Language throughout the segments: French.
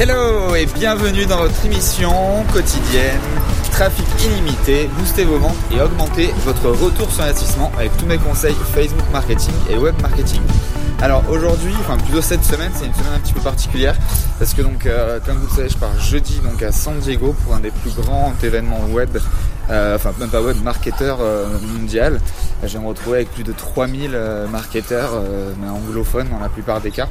Hello et bienvenue dans votre émission quotidienne Trafic illimité, boostez vos ventes et augmentez votre retour sur investissement avec tous mes conseils Facebook marketing et web marketing. Alors aujourd'hui, enfin plutôt cette semaine, c'est une semaine un petit peu particulière parce que donc euh, comme vous le savez, je pars jeudi donc à San Diego pour un des plus grands événements web, euh, enfin même pas web, marketeur euh, mondial. Je vais me retrouver avec plus de 3000 marketeurs anglophones dans la plupart des cas.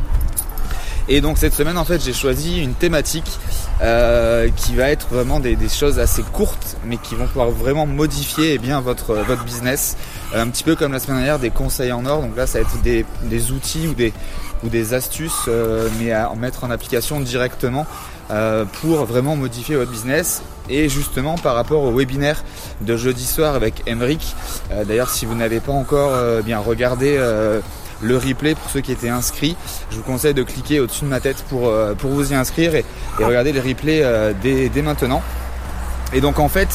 Et donc cette semaine en fait j'ai choisi une thématique euh, qui va être vraiment des, choses assez courtes mais qui vont pouvoir vraiment modifier eh bien votre votre business. Un petit peu comme la semaine dernière des conseils en or. Donc là ça va être des, des outils ou des ou des astuces euh, mais à en mettre en application directement euh, pour vraiment modifier votre business. Et justement par rapport au webinaire de jeudi soir avec Emric d'ailleurs si vous n'avez pas encore bien regardé le replay pour ceux qui étaient inscrits. Je vous conseille de cliquer au-dessus de ma tête pour, euh, vous y inscrire et, regarder les replays euh, dès, maintenant. Et donc en fait,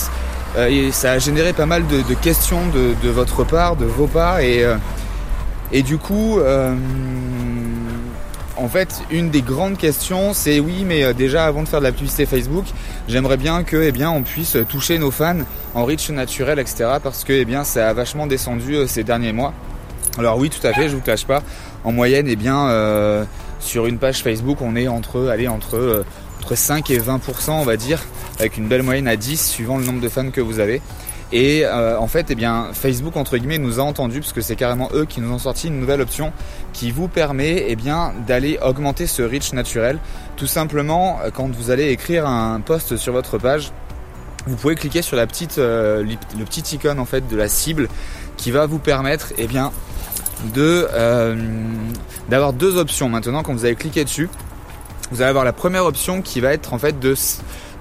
euh, ça a généré pas mal de, questions de, votre part, de vos parts et, du coup en fait, une des grandes questions, c'est oui, mais déjà avant de faire de la publicité Facebook, j'aimerais bien que, eh on puisse toucher nos fans en reach naturel, etc. Parce que, eh bien, ça a vachement descendu ces derniers mois. Alors oui, tout à fait, je vous cache pas. En moyenne, eh bien, euh, sur une page Facebook, on est entre, allez, entre, euh, entre 5 et 20%, on va dire, avec une belle moyenne à 10, suivant le nombre de fans que vous avez. Et euh, en fait, eh bien, Facebook entre guillemets nous a entendu parce que c'est carrément eux qui nous ont sorti une nouvelle option qui vous permet eh bien d'aller augmenter ce reach naturel. Tout simplement, quand vous allez écrire un post sur votre page, vous pouvez cliquer sur la petite, le petit icône en fait de la cible qui va vous permettre eh bien de euh, d'avoir deux options maintenant quand vous allez cliquer dessus. Vous allez avoir la première option qui va être en fait de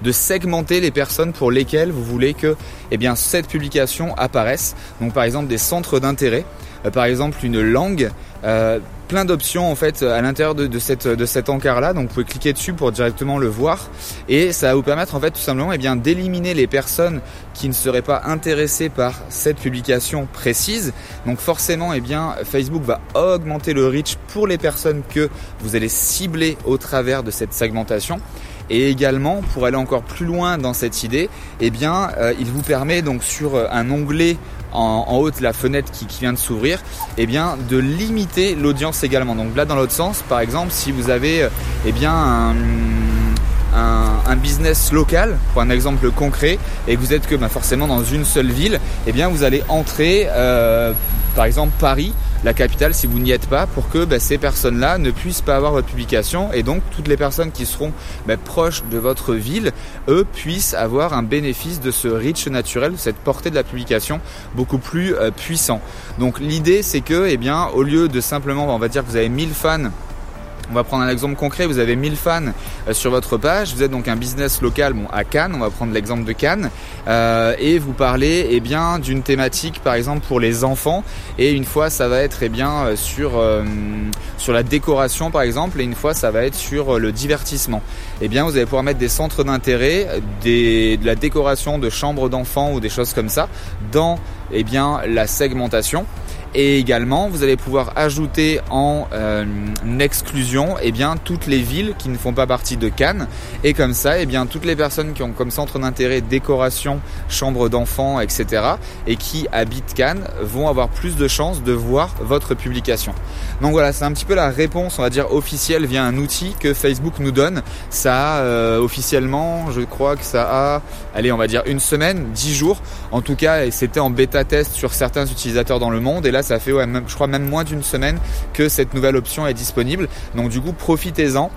de segmenter les personnes pour lesquelles vous voulez que eh bien cette publication apparaisse. Donc par exemple des centres d'intérêt, euh, par exemple une langue, euh, plein d'options en fait à l'intérieur de, cette de cet encart là donc vous pouvez cliquer dessus pour directement le voir. Et ça va vous permettre en fait tout simplement eh bien d'éliminer les personnes qui ne seraient pas intéressées par cette publication précise. Donc forcément eh bien Facebook va augmenter le reach pour les personnes que vous allez cibler au travers de cette segmentation et également pour aller encore plus loin dans cette idée eh bien euh, il vous permet donc sur un onglet en, haut de la fenêtre qui, vient de s'ouvrir, eh bien de limiter l'audience également. Donc là dans l'autre sens, par exemple, si vous avez euh, eh bien un, business local, pour un exemple concret, et que vous êtes que bah, forcément dans une seule ville, eh bien vous allez entrer euh, par exemple Paris la capitale si vous n'y êtes pas pour que bah, ces personnes-là ne puissent pas avoir votre publication et donc toutes les personnes qui seront bah, proches de votre ville, eux, puissent avoir un bénéfice de ce reach naturel, de cette portée de la publication beaucoup plus euh, puissant. Donc l'idée c'est que, eh bien, au lieu de simplement, on va dire que vous avez 1000 fans on va prendre un exemple concret, vous avez 1000 fans euh, sur votre page, vous êtes donc un business local bon, à Cannes, on va prendre l'exemple de Cannes, euh, et vous parlez eh bien d'une thématique par exemple pour les enfants, et une fois ça va être eh bien euh, sur, sur la décoration par exemple, et une fois ça va être sur le divertissement. Eh bien vous allez pouvoir mettre des centres d'intérêt, de la décoration de chambres d'enfants ou des choses comme ça dans eh bien la segmentation et également, vous allez pouvoir ajouter en euh, exclusion eh bien, toutes les villes qui ne font pas partie de Cannes. Et comme ça, eh bien, toutes les personnes qui ont comme centre d'intérêt décoration, chambre d'enfants, etc. et qui habitent Cannes vont avoir plus de chances de voir votre publication. Donc voilà, c'est un petit peu la réponse, on va dire, officielle via un outil que Facebook nous donne. Ça a euh, officiellement, je crois que ça a, allez, on va dire une semaine, dix jours. En tout cas, c'était en bêta test sur certains utilisateurs dans le monde. Et là, ça fait, je crois, même moins d'une semaine que cette nouvelle option est disponible. Donc du coup, profitez-en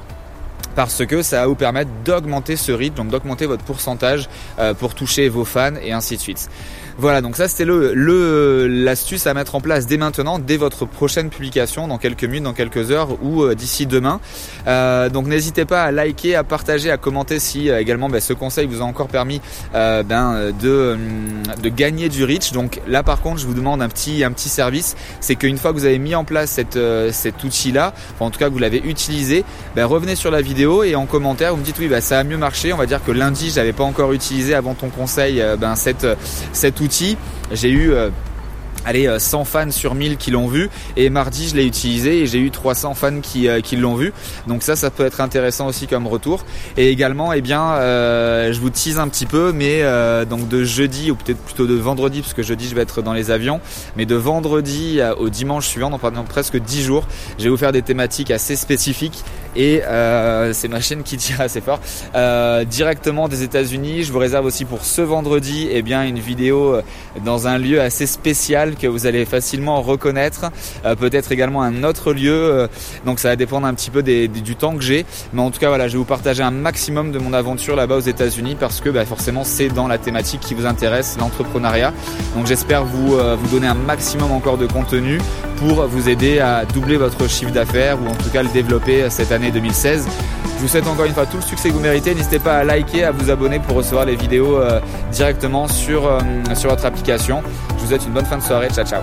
parce que ça va vous permettre d'augmenter ce rythme, donc d'augmenter votre pourcentage euh, pour toucher vos fans et ainsi de suite. Voilà, donc ça c'était le l'astuce à mettre en place dès maintenant, dès votre prochaine publication, dans quelques minutes, dans quelques heures ou euh, d'ici demain. Euh, donc n'hésitez pas à liker, à partager, à commenter si euh, également ben, ce conseil vous a encore permis ben, de, de gagner du reach. Donc là par contre, je vous demande un petit un petit service, c'est qu'une fois que vous avez mis en place cette, cet outil-là, en tout cas que vous l'avez utilisé, ben, revenez sur la vidéo et en commentaire vous me dites oui bah ça a mieux marché. On va dire que lundi j'avais pas encore utilisé avant ton conseil ben, cette, cet outil j'ai eu euh, allez 100 fans sur 1000 qui l'ont vu. Et mardi je l'ai utilisé et j'ai eu 300 fans qui, qui l'ont vu. Donc ça ça peut être intéressant aussi comme retour. Et également eh bien euh, je vous tease un petit peu mais euh, donc de jeudi ou peut-être plutôt de vendredi parce que jeudi je vais être dans les avions mais de vendredi au dimanche suivant donc pendant presque 10 jours je vais vous faire des thématiques assez spécifiques. Et euh, c'est ma chaîne qui tire assez fort. Euh, directement des États-Unis. Je vous réserve aussi pour ce vendredi eh bien une vidéo euh, dans un lieu assez spécial que vous allez facilement reconnaître. Euh, peut-être également un autre lieu. Euh, donc ça va dépendre un petit peu du temps que j'ai. Mais en tout cas voilà, je vais vous partager un maximum de mon aventure là-bas aux États-Unis parce que bah, forcément c'est dans la thématique qui vous intéresse, l'entrepreneuriat. Donc j'espère vous vous donner un maximum encore de contenu pour vous aider à doubler votre chiffre d'affaires ou en tout cas le développer cette année 2016. Je vous souhaite encore une fois tout le succès que vous méritez. N'hésitez pas à liker, à vous abonner pour recevoir les vidéos euh, directement sur, euh, sur votre application. Je vous souhaite une bonne fin de soirée. Ciao ciao